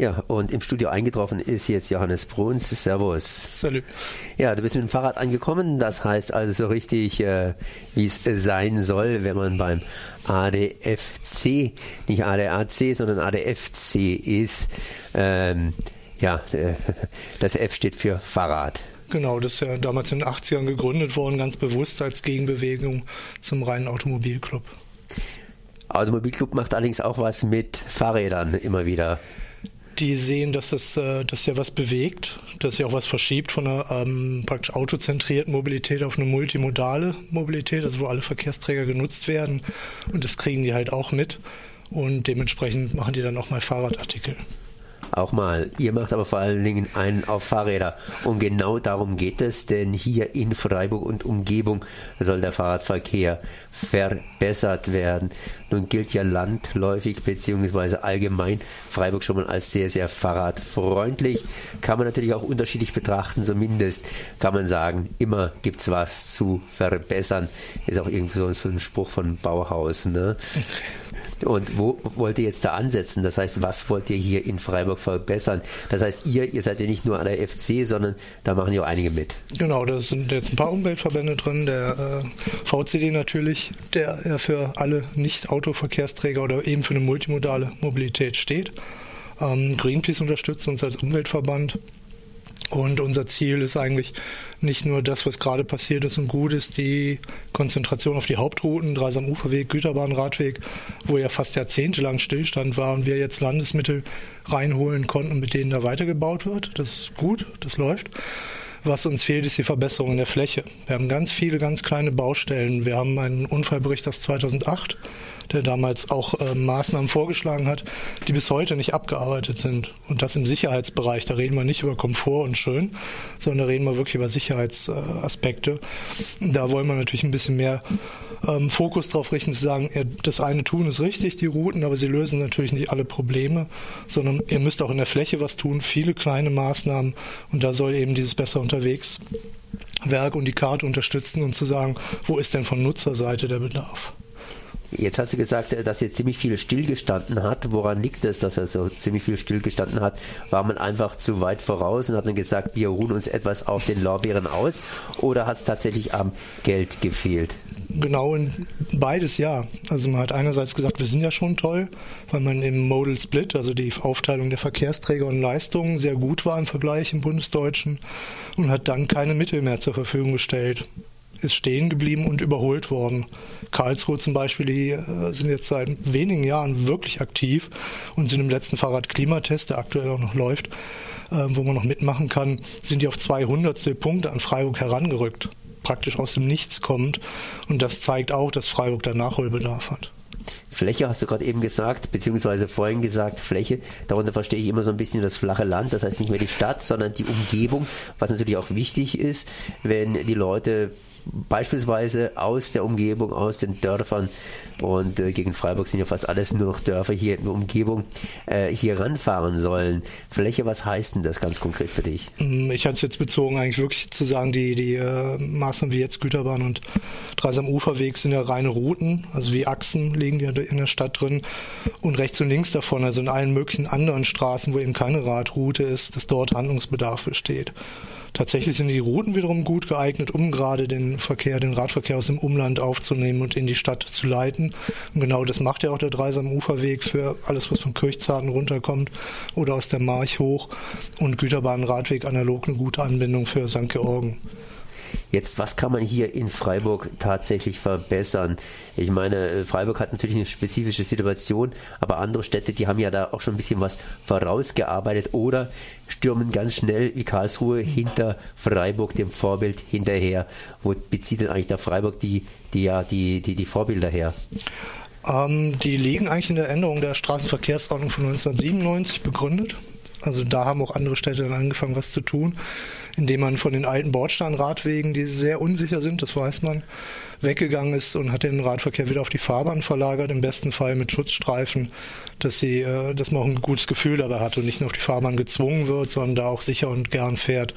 Ja, und im Studio eingetroffen ist jetzt Johannes Bruns. Servus. Salut. Ja, du bist mit dem Fahrrad angekommen. Das heißt also so richtig, äh, wie es sein soll, wenn man beim ADFC, nicht ADAC, sondern ADFC ist. Ähm, ja, äh, das F steht für Fahrrad. Genau, das ist ja damals in den 80ern gegründet worden, ganz bewusst als Gegenbewegung zum reinen Automobilclub. Automobilclub macht allerdings auch was mit Fahrrädern immer wieder die sehen, dass das äh, dass ja was bewegt, dass ja auch was verschiebt von einer ähm, praktisch autozentrierten Mobilität auf eine multimodale Mobilität, also wo alle Verkehrsträger genutzt werden. Und das kriegen die halt auch mit. Und dementsprechend machen die dann auch mal Fahrradartikel auch mal. Ihr macht aber vor allen Dingen einen auf Fahrräder. Und genau darum geht es, denn hier in Freiburg und Umgebung soll der Fahrradverkehr verbessert werden. Nun gilt ja landläufig beziehungsweise allgemein Freiburg schon mal als sehr, sehr fahrradfreundlich. Kann man natürlich auch unterschiedlich betrachten, zumindest kann man sagen, immer gibt es was zu verbessern. Ist auch irgendwie so ein Spruch von Bauhaus. Ne? Und wo wollt ihr jetzt da ansetzen? Das heißt, was wollt ihr hier in Freiburg verbessern? Das heißt, ihr, ihr seid ja nicht nur an der FC, sondern da machen ja auch einige mit. Genau, da sind jetzt ein paar Umweltverbände drin, der äh, VCD natürlich, der ja für alle Nicht-Autoverkehrsträger oder eben für eine multimodale Mobilität steht. Ähm, Greenpeace unterstützt uns als Umweltverband. Und unser Ziel ist eigentlich nicht nur das, was gerade passiert ist und gut ist, die Konzentration auf die Hauptrouten, Dreisam Uferweg, Güterbahn, Radweg, wo ja fast jahrzehntelang Stillstand war und wir jetzt Landesmittel reinholen konnten, mit denen da weitergebaut wird. Das ist gut, das läuft. Was uns fehlt, ist die Verbesserung der Fläche. Wir haben ganz viele ganz kleine Baustellen. Wir haben einen Unfallbericht aus 2008 der damals auch äh, Maßnahmen vorgeschlagen hat, die bis heute nicht abgearbeitet sind. Und das im Sicherheitsbereich. Da reden wir nicht über Komfort und schön, sondern da reden wir wirklich über Sicherheitsaspekte. Da wollen wir natürlich ein bisschen mehr ähm, Fokus drauf richten, zu sagen, ja, das eine tun ist richtig, die Routen, aber sie lösen natürlich nicht alle Probleme, sondern ihr müsst auch in der Fläche was tun, viele kleine Maßnahmen und da soll eben dieses besser unterwegs Werk und die Karte unterstützen und zu sagen, wo ist denn von Nutzerseite der Bedarf? Jetzt hast du gesagt, dass jetzt ziemlich viel stillgestanden hat. Woran liegt es, dass er so ziemlich viel stillgestanden hat? War man einfach zu weit voraus und hat dann gesagt, wir ruhen uns etwas auf den Lorbeeren aus? Oder hat es tatsächlich am Geld gefehlt? Genau, beides ja. Also man hat einerseits gesagt, wir sind ja schon toll, weil man im Modal Split, also die Aufteilung der Verkehrsträger und Leistungen, sehr gut war im Vergleich im Bundesdeutschen und hat dann keine Mittel mehr zur Verfügung gestellt ist stehen geblieben und überholt worden. Karlsruhe zum Beispiel, die äh, sind jetzt seit wenigen Jahren wirklich aktiv und sind im letzten Fahrrad-Klimatest, der aktuell auch noch läuft, äh, wo man noch mitmachen kann, sind die auf 200 Punkte an Freiburg herangerückt. Praktisch aus dem Nichts kommt. Und das zeigt auch, dass Freiburg da Nachholbedarf hat. Fläche hast du gerade eben gesagt, beziehungsweise vorhin gesagt, Fläche. Darunter verstehe ich immer so ein bisschen das flache Land, das heißt nicht mehr die Stadt, sondern die Umgebung, was natürlich auch wichtig ist, wenn die Leute beispielsweise aus der Umgebung, aus den Dörfern und äh, gegen Freiburg sind ja fast alles nur noch Dörfer hier in der Umgebung, äh, hier ranfahren sollen. Fläche, was heißt denn das ganz konkret für dich? Mm, ich hatte es jetzt bezogen, eigentlich wirklich zu sagen, die, die äh, Maßnahmen wie jetzt Güterbahn und Dreisam Uferweg sind ja reine Routen, also wie Achsen liegen ja in der Stadt drin und rechts und links davon, also in allen möglichen anderen Straßen, wo eben keine Radroute ist, dass dort Handlungsbedarf besteht. Tatsächlich sind die Routen wiederum gut geeignet, um gerade den Verkehr, den Radverkehr aus dem Umland aufzunehmen und in die Stadt zu leiten. Und genau das macht ja auch der Dreisam Uferweg für alles, was von Kirchzarten runterkommt oder aus der March hoch und Güterbahn Radweg analog eine gute Anbindung für St. Georgen. Jetzt, was kann man hier in Freiburg tatsächlich verbessern? Ich meine, äh, Freiburg hat natürlich eine spezifische Situation, aber andere Städte, die haben ja da auch schon ein bisschen was vorausgearbeitet oder stürmen ganz schnell wie Karlsruhe hinter Freiburg, dem Vorbild, hinterher. Wo bezieht denn eigentlich der Freiburg die, die, ja, die, die, die Vorbilder her? Ähm, die liegen eigentlich in der Änderung der Straßenverkehrsordnung von 1997 begründet. Also da haben auch andere Städte dann angefangen, was zu tun, indem man von den alten Bordsteinradwegen, die sehr unsicher sind, das weiß man, weggegangen ist und hat den Radverkehr wieder auf die Fahrbahn verlagert, im besten Fall mit Schutzstreifen, dass sie, äh, dass man auch ein gutes Gefühl dabei hat und nicht nur auf die Fahrbahn gezwungen wird, sondern da auch sicher und gern fährt.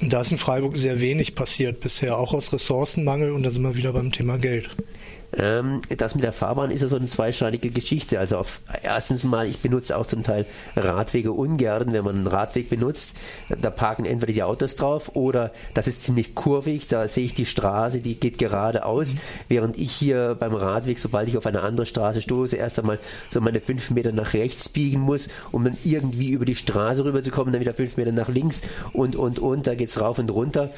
Und da ist in Freiburg sehr wenig passiert bisher, auch aus Ressourcenmangel und da sind wir wieder beim Thema Geld. Ähm, das mit der Fahrbahn ist ja so eine zweischneidige Geschichte. Also auf, erstens mal, ich benutze auch zum Teil Radwege ungern. Wenn man einen Radweg benutzt, da parken entweder die Autos drauf oder das ist ziemlich kurvig. Da sehe ich die Straße, die geht geradeaus, mhm. während ich hier beim Radweg, sobald ich auf eine andere Straße stoße, erst einmal so meine fünf Meter nach rechts biegen muss, um dann irgendwie über die Straße rüberzukommen, dann wieder fünf Meter nach links und, und, und, da geht's rauf und runter.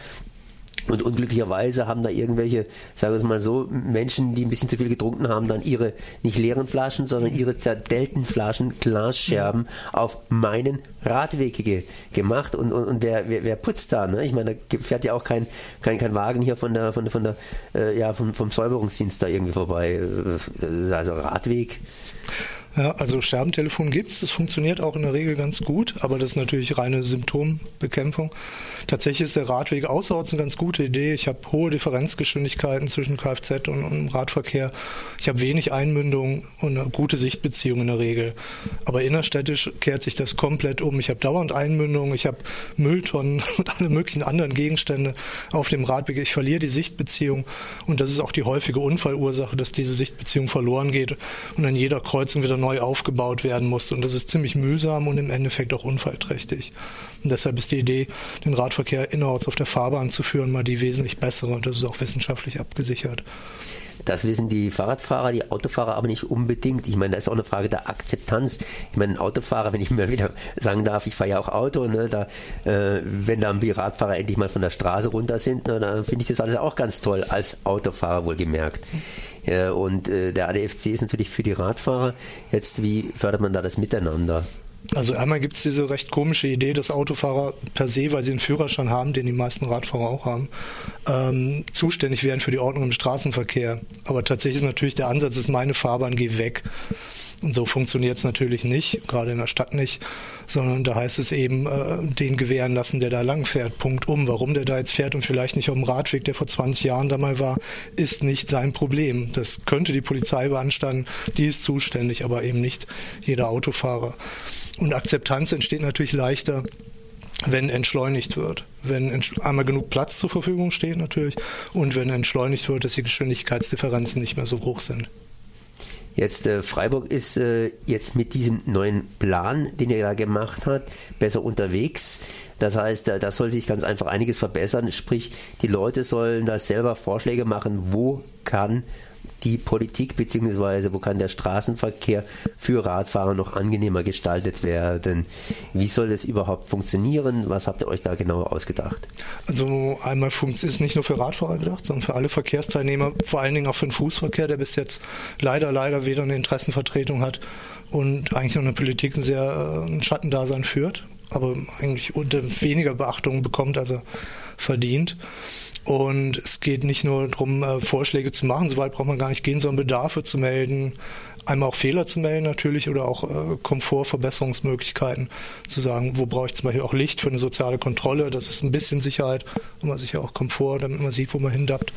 Und unglücklicherweise haben da irgendwelche, sagen wir es mal so, Menschen, die ein bisschen zu viel getrunken haben, dann ihre nicht leeren Flaschen, sondern ihre zerdellten Flaschen, Glasscherben auf meinen Radweg ge gemacht. Und, und, und wer, wer, wer, putzt da? Ne? Ich meine, da fährt ja auch kein, kein, kein Wagen hier von der, von der, von der äh, ja, vom, vom Säuberungsdienst da irgendwie vorbei. Äh, also Radweg. Ja, also Scherbentelefon gibt es, das funktioniert auch in der Regel ganz gut, aber das ist natürlich reine Symptombekämpfung. Tatsächlich ist der Radweg außerorts eine ganz gute Idee. Ich habe hohe Differenzgeschwindigkeiten zwischen Kfz und, und Radverkehr. Ich habe wenig Einmündung und eine gute Sichtbeziehung in der Regel. Aber innerstädtisch kehrt sich das komplett um. Ich habe dauernd Einmündung, ich habe Mülltonnen und alle möglichen anderen Gegenstände auf dem Radweg. Ich verliere die Sichtbeziehung und das ist auch die häufige Unfallursache, dass diese Sichtbeziehung verloren geht und an jeder Kreuzung wieder neu aufgebaut werden muss. Und das ist ziemlich mühsam und im Endeffekt auch unfallträchtig. Und deshalb ist die Idee, den Radverkehr innerorts auf der Fahrbahn zu führen, mal die wesentlich bessere. Und das ist auch wissenschaftlich abgesichert. Das wissen die Fahrradfahrer, die Autofahrer aber nicht unbedingt. Ich meine, da ist auch eine Frage der Akzeptanz. Ich meine, ein Autofahrer, wenn ich mir wieder sagen darf, ich fahre ja auch Auto, ne, da, äh, wenn da die Radfahrer endlich mal von der Straße runter sind, ne, dann finde ich das alles auch ganz toll, als Autofahrer wohlgemerkt. Äh, und äh, der ADFC ist natürlich für die Radfahrer. Jetzt, wie fördert man da das Miteinander? Also einmal gibt es diese recht komische Idee, dass Autofahrer per se, weil sie einen Führerschein haben, den die meisten Radfahrer auch haben, ähm, zuständig wären für die Ordnung im Straßenverkehr. Aber tatsächlich ist natürlich der Ansatz, ist meine Fahrbahn, geh weg. Und so funktioniert es natürlich nicht, gerade in der Stadt nicht, sondern da heißt es eben, äh, den gewähren lassen, der da lang fährt. Punkt um. Warum der da jetzt fährt und vielleicht nicht auf dem Radweg, der vor 20 Jahren da mal war, ist nicht sein Problem. Das könnte die Polizei beanstanden, die ist zuständig, aber eben nicht jeder Autofahrer. Und Akzeptanz entsteht natürlich leichter, wenn entschleunigt wird. Wenn einmal genug Platz zur Verfügung steht natürlich und wenn entschleunigt wird, dass die Geschwindigkeitsdifferenzen nicht mehr so hoch sind. Jetzt äh, Freiburg ist äh, jetzt mit diesem neuen Plan, den er da gemacht hat, besser unterwegs. Das heißt, da, da soll sich ganz einfach einiges verbessern. Sprich, die Leute sollen da selber Vorschläge machen, wo kann die Politik beziehungsweise wo kann der Straßenverkehr für Radfahrer noch angenehmer gestaltet werden? Wie soll das überhaupt funktionieren? Was habt ihr euch da genau ausgedacht? Also einmal ist es nicht nur für Radfahrer gedacht, sondern für alle Verkehrsteilnehmer, vor allen Dingen auch für den Fußverkehr, der bis jetzt leider, leider weder eine Interessenvertretung hat und eigentlich noch eine Politik ein sehr äh, ein Schattendasein führt, aber eigentlich unter weniger Beachtung bekommt, als er verdient. Und es geht nicht nur darum, äh, Vorschläge zu machen, soweit braucht man gar nicht gehen, sondern Bedarfe zu melden, einmal auch Fehler zu melden natürlich oder auch äh, Komfortverbesserungsmöglichkeiten zu sagen, wo brauche ich zum Beispiel auch Licht für eine soziale Kontrolle, das ist ein bisschen Sicherheit, aber sicher auch Komfort, damit man sieht, wo man hindappt.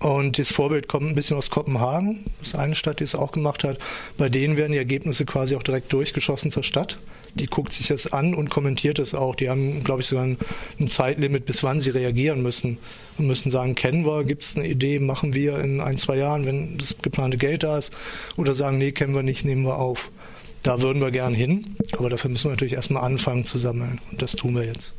Und das Vorbild kommt ein bisschen aus Kopenhagen, das ist eine Stadt, die es auch gemacht hat. Bei denen werden die Ergebnisse quasi auch direkt durchgeschossen zur Stadt die guckt sich das an und kommentiert es auch. Die haben, glaube ich, sogar ein, ein, Zeitlimit, bis wann sie reagieren müssen. Und müssen sagen, kennen wir, gibt es eine Idee, machen wir in ein, zwei Jahren, wenn das geplante Geld da ist. Oder sagen, nee, kennen wir nicht, nehmen wir auf. Da würden wir gern hin, aber dafür müssen wir natürlich erstmal anfangen zu sammeln. Und das tun wir jetzt.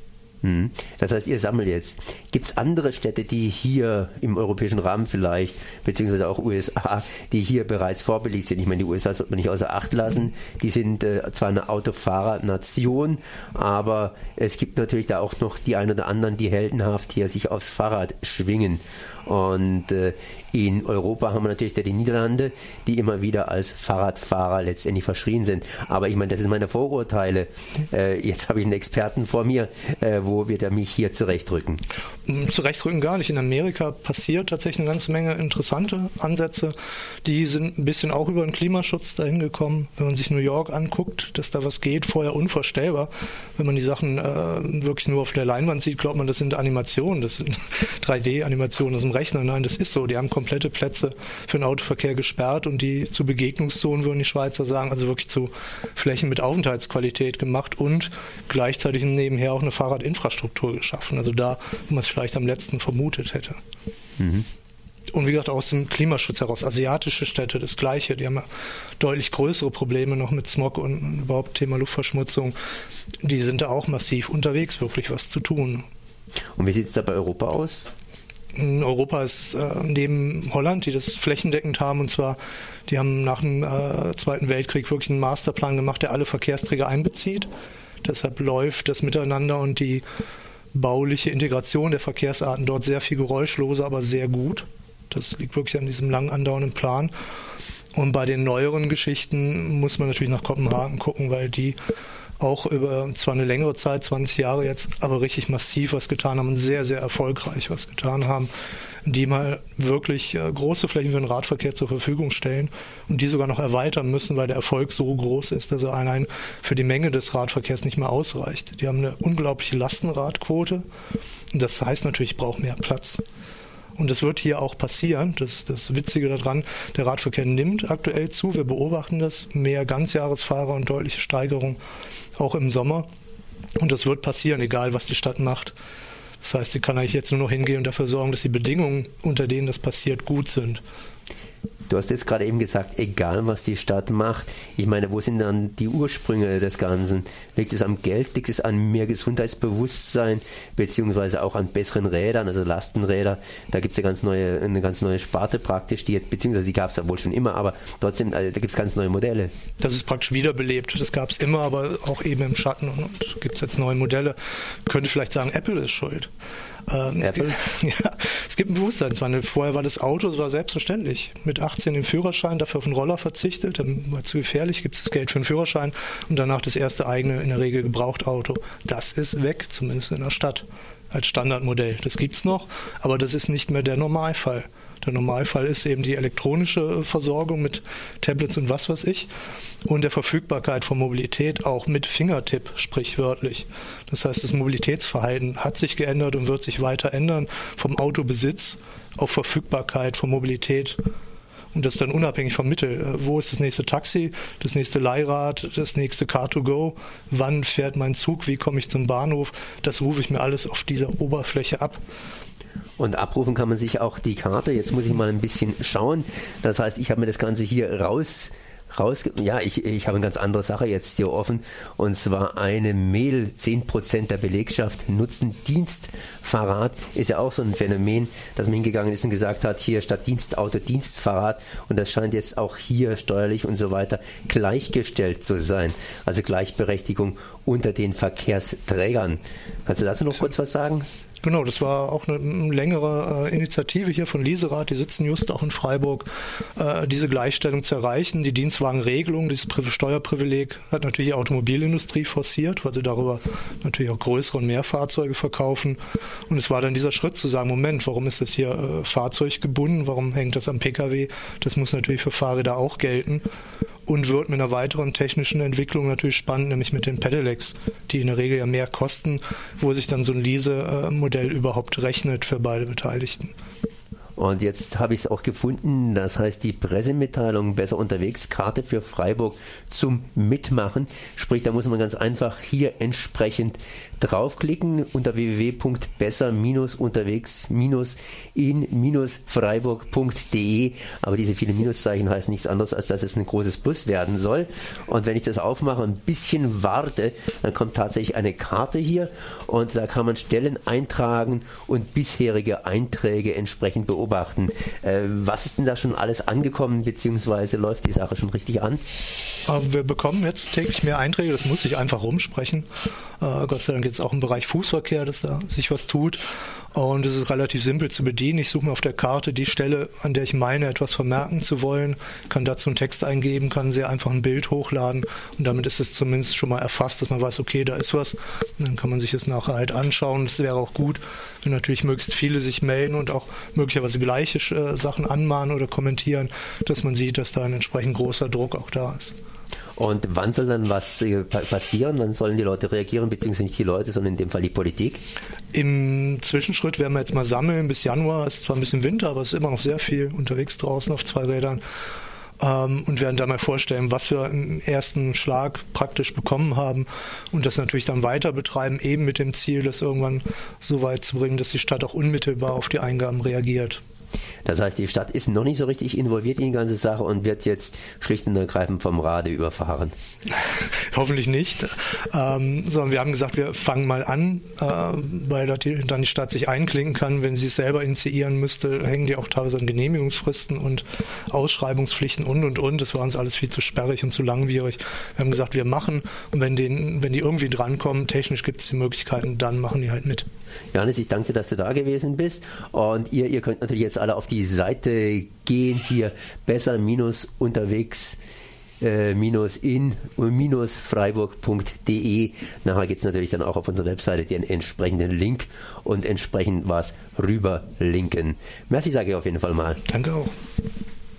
Mhm. Das heißt, ihr sammelt jetzt. Gibt es andere Städte, die hier im europäischen Rahmen vielleicht, beziehungsweise auch USA, die hier bereits vorbildlich sind? Ich meine, die USA sollte man nicht außer Acht lassen. Die sind äh, zwar eine Autofahrernation, aber es gibt natürlich da auch noch die ein oder anderen, die heldenhaft hier sich aufs Fahrrad schwingen. Und äh, in Europa haben wir natürlich die Niederlande, die immer wieder als Fahrradfahrer letztendlich verschrien sind. Aber ich meine, das sind meine Vorurteile. Äh, jetzt habe ich einen Experten vor mir, äh, wo wird er mich hier zurechtrücken? Hm, zurechtrücken gar nicht. In Amerika passiert tatsächlich eine ganze Menge interessante Ansätze. Die sind ein bisschen auch über den Klimaschutz dahin gekommen. Wenn man sich New York anguckt, dass da was geht, vorher unvorstellbar. Wenn man die Sachen äh, wirklich nur auf der Leinwand sieht, glaubt man, das sind Animationen, das sind 3D-Animationen, das ist ein Rechner. Nein, das ist so. Die haben komplette Plätze für den Autoverkehr gesperrt und die zu Begegnungszonen, würden die Schweizer sagen, also wirklich zu Flächen mit Aufenthaltsqualität gemacht und gleichzeitig nebenher auch eine Fahrradinfrastruktur geschaffen. Also da, wo man es vielleicht am letzten vermutet hätte. Mhm. Und wie gesagt, aus dem Klimaschutz heraus. Asiatische Städte das Gleiche. Die haben ja deutlich größere Probleme noch mit Smog und überhaupt Thema Luftverschmutzung. Die sind da auch massiv unterwegs, wirklich was zu tun. Und wie sieht es da bei Europa aus? Europa ist äh, neben Holland, die das flächendeckend haben, und zwar, die haben nach dem äh, Zweiten Weltkrieg wirklich einen Masterplan gemacht, der alle Verkehrsträger einbezieht. Deshalb läuft das Miteinander und die bauliche Integration der Verkehrsarten dort sehr viel geräuschloser, aber sehr gut. Das liegt wirklich an diesem lang andauernden Plan. Und bei den neueren Geschichten muss man natürlich nach Kopenhagen gucken, weil die auch über zwar eine längere Zeit, 20 Jahre jetzt, aber richtig massiv was getan haben und sehr, sehr erfolgreich was getan haben, die mal wirklich äh, große Flächen für den Radverkehr zur Verfügung stellen und die sogar noch erweitern müssen, weil der Erfolg so groß ist, dass er allein für die Menge des Radverkehrs nicht mehr ausreicht. Die haben eine unglaubliche Lastenradquote und das heißt natürlich, ich brauche mehr Platz. Und das wird hier auch passieren. Das das Witzige daran. Der Radverkehr nimmt aktuell zu. Wir beobachten das. Mehr Ganzjahresfahrer und deutliche Steigerung auch im Sommer. Und das wird passieren, egal was die Stadt macht. Das heißt, sie kann eigentlich jetzt nur noch hingehen und dafür sorgen, dass die Bedingungen, unter denen das passiert, gut sind. Du hast jetzt gerade eben gesagt, egal was die Stadt macht. Ich meine, wo sind dann die Ursprünge des Ganzen? Liegt es am Geld? Liegt es an mehr Gesundheitsbewusstsein? Beziehungsweise auch an besseren Rädern, also Lastenräder? Da gibt es ja ganz neue, eine ganz neue Sparte praktisch, die jetzt, beziehungsweise die gab es ja wohl schon immer, aber trotzdem, also da gibt es ganz neue Modelle. Das ist praktisch wiederbelebt. Das gab es immer, aber auch eben im Schatten und gibt es jetzt neue Modelle. Könnte vielleicht sagen, Apple ist schuld. Ähm, es, gibt, ja, es gibt einen Bewusstseinswandel. Vorher war das Auto, das war selbstverständlich. Mit 18 den Führerschein, dafür auf den Roller verzichtet, dann war zu gefährlich, gibt es das Geld für den Führerschein und danach das erste eigene, in der Regel gebraucht Auto. Das ist weg, zumindest in der Stadt, als Standardmodell. Das gibt's noch, aber das ist nicht mehr der Normalfall. Der Normalfall ist eben die elektronische Versorgung mit Tablets und was weiß ich und der Verfügbarkeit von Mobilität auch mit Fingertipp sprichwörtlich. Das heißt, das Mobilitätsverhalten hat sich geändert und wird sich weiter ändern vom Autobesitz auf Verfügbarkeit von Mobilität und das dann unabhängig vom Mittel. Äh, wo ist das nächste Taxi, das nächste Leihrad, das nächste Car2Go? Wann fährt mein Zug? Wie komme ich zum Bahnhof? Das rufe ich mir alles auf dieser Oberfläche ab. Und abrufen kann man sich auch die Karte. Jetzt muss ich mal ein bisschen schauen. Das heißt, ich habe mir das Ganze hier raus rausge... Ja, ich, ich habe eine ganz andere Sache jetzt hier offen. Und zwar eine Mail. 10% der Belegschaft nutzen Dienstfahrrad. Ist ja auch so ein Phänomen, dass man hingegangen ist und gesagt hat, hier statt Dienstauto Dienstfahrrad. Und das scheint jetzt auch hier steuerlich und so weiter gleichgestellt zu sein. Also Gleichberechtigung unter den Verkehrsträgern. Kannst du dazu noch kurz was sagen? Genau, das war auch eine längere äh, Initiative hier von Lieserath, die sitzen just auch in Freiburg, äh, diese Gleichstellung zu erreichen. Die Dienstwagenregelung, dieses Pri Steuerprivileg hat natürlich die Automobilindustrie forciert, weil sie darüber natürlich auch größere und mehr Fahrzeuge verkaufen. Und es war dann dieser Schritt zu sagen, Moment, warum ist das hier äh, fahrzeuggebunden? Warum hängt das am Pkw? Das muss natürlich für Fahrräder auch gelten und wird mit einer weiteren technischen Entwicklung natürlich spannend, nämlich mit den Pedelecs, die in der Regel ja mehr kosten, wo sich dann so ein Lease-Modell überhaupt rechnet für beide Beteiligten. Und jetzt habe ich es auch gefunden, das heißt die Pressemitteilung Besser unterwegs, Karte für Freiburg zum Mitmachen. Sprich, da muss man ganz einfach hier entsprechend draufklicken unter www.besser-unterwegs-in-freiburg.de. Aber diese vielen Minuszeichen heißen nichts anderes, als dass es ein großes Bus werden soll. Und wenn ich das aufmache, ein bisschen warte, dann kommt tatsächlich eine Karte hier und da kann man Stellen eintragen und bisherige Einträge entsprechend beobachten beobachten. Äh, was ist denn da schon alles angekommen, beziehungsweise läuft die Sache schon richtig an? Wir bekommen jetzt täglich mehr Einträge, das muss sich einfach rumsprechen. Äh, Gott sei Dank jetzt auch im Bereich Fußverkehr, dass da sich was tut. Und es ist relativ simpel zu bedienen. Ich suche mir auf der Karte die Stelle, an der ich meine, etwas vermerken zu wollen, kann dazu einen Text eingeben, kann sehr einfach ein Bild hochladen und damit ist es zumindest schon mal erfasst, dass man weiß, okay, da ist was. Und dann kann man sich es nachher halt anschauen. Es wäre auch gut, wenn natürlich möglichst viele sich melden und auch möglicherweise gleiche äh, Sachen anmahnen oder kommentieren, dass man sieht, dass da ein entsprechend großer Druck auch da ist. Und wann soll dann was äh, passieren? Wann sollen die Leute reagieren, beziehungsweise nicht die Leute, sondern in dem Fall die Politik? Im Zwischenschritt werden wir jetzt mal sammeln bis Januar. Ist zwar ein bisschen Winter, aber es ist immer noch sehr viel unterwegs draußen auf zwei Rädern. Ähm, und werden da mal vorstellen, was wir im ersten Schlag praktisch bekommen haben und das natürlich dann weiter betreiben, eben mit dem Ziel, das irgendwann so weit zu bringen, dass die Stadt auch unmittelbar auf die Eingaben reagiert. Das heißt, die Stadt ist noch nicht so richtig involviert in die ganze Sache und wird jetzt schlicht und ergreifend vom Rade überfahren. Hoffentlich nicht. Ähm, sondern wir haben gesagt, wir fangen mal an, äh, weil dann die Stadt sich einklinken kann. Wenn sie es selber initiieren müsste, hängen die auch teilweise an Genehmigungsfristen und Ausschreibungspflichten und und und. Das war uns alles viel zu sperrig und zu langwierig. Wir haben gesagt, wir machen und wenn, den, wenn die irgendwie drankommen, technisch gibt es die Möglichkeiten, dann machen die halt mit. Johannes, ich danke dir, dass du da gewesen bist. Und ihr, ihr könnt natürlich jetzt alle auf die Seite gehen, hier besser minus unterwegs äh, minus in minus freiburg.de. Nachher gibt es natürlich dann auch auf unserer Webseite den entsprechenden Link und entsprechend was rüberlinken. Merci sage ich auf jeden Fall mal. Danke auch.